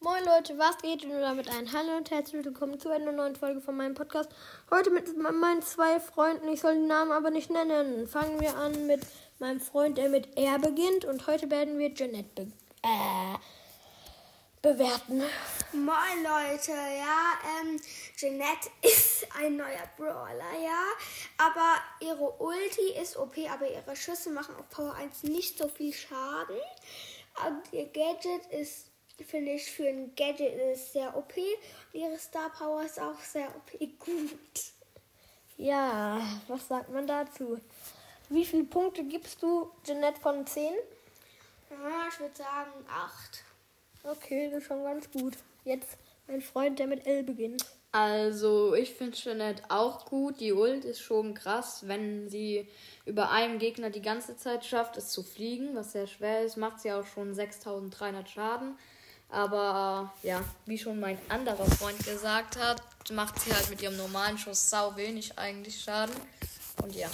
Moin Leute, was geht? Und damit ein Hallo und herzlich willkommen zu einer neuen Folge von meinem Podcast. Heute mit meinen zwei Freunden, ich soll die Namen aber nicht nennen. Fangen wir an mit meinem Freund, der mit R beginnt. Und heute werden wir Jeanette be äh, bewerten. Moin Leute, ja, ähm, Jeanette ist ein neuer Brawler, ja, aber ihre Ulti ist OP, aber ihre Schüsse machen auf Power 1 nicht so viel Schaden. Und ihr Gadget ist, finde ich, für ein Gadget ist sehr OP. Und ihre Star Power ist auch sehr OP gut. Ja, was sagt man dazu? Wie viele Punkte gibst du Jeanette von 10? Ja, ich würde sagen 8. Okay, das ist schon ganz gut. Jetzt mein Freund, der mit L beginnt. Also, ich finde Jeanette auch gut. Die Ult ist schon krass, wenn sie über einem Gegner die ganze Zeit schafft, es zu fliegen, was sehr schwer ist. Macht sie auch schon 6300 Schaden. Aber ja, wie schon mein anderer Freund gesagt hat, macht sie halt mit ihrem normalen Schuss sau wenig eigentlich Schaden. Und ja.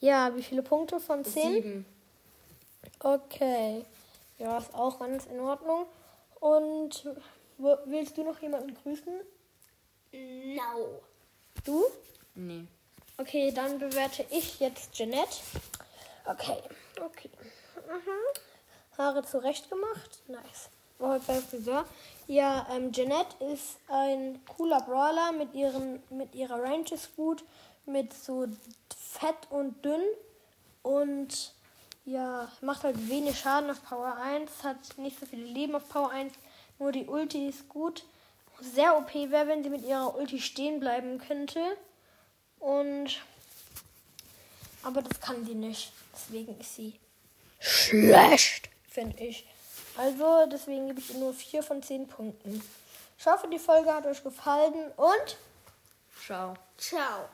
Ja, wie viele Punkte von 10? Sieben. Okay. Ja, ist auch ganz in Ordnung. Und willst du noch jemanden grüßen? No. Du? Nee. Okay, dann bewerte ich jetzt Jeanette. Okay, okay. Mhm. Haare zurecht gemacht. Nice. War heute beim Friseur. Ja, ähm, Jeanette ist ein cooler Brawler mit, ihren, mit ihrer Range ist gut, mit so fett und dünn und ja, macht halt wenig Schaden auf Power 1, hat nicht so viele Leben auf Power 1, nur die Ulti ist gut. Sehr OP wäre, wenn sie mit ihrer Ulti stehen bleiben könnte. Und. Aber das kann sie nicht. Deswegen ist sie schlecht, finde ich. Also, deswegen gebe ich ihr nur 4 von 10 Punkten. Ich hoffe, die Folge hat euch gefallen und. Ciao. Ciao.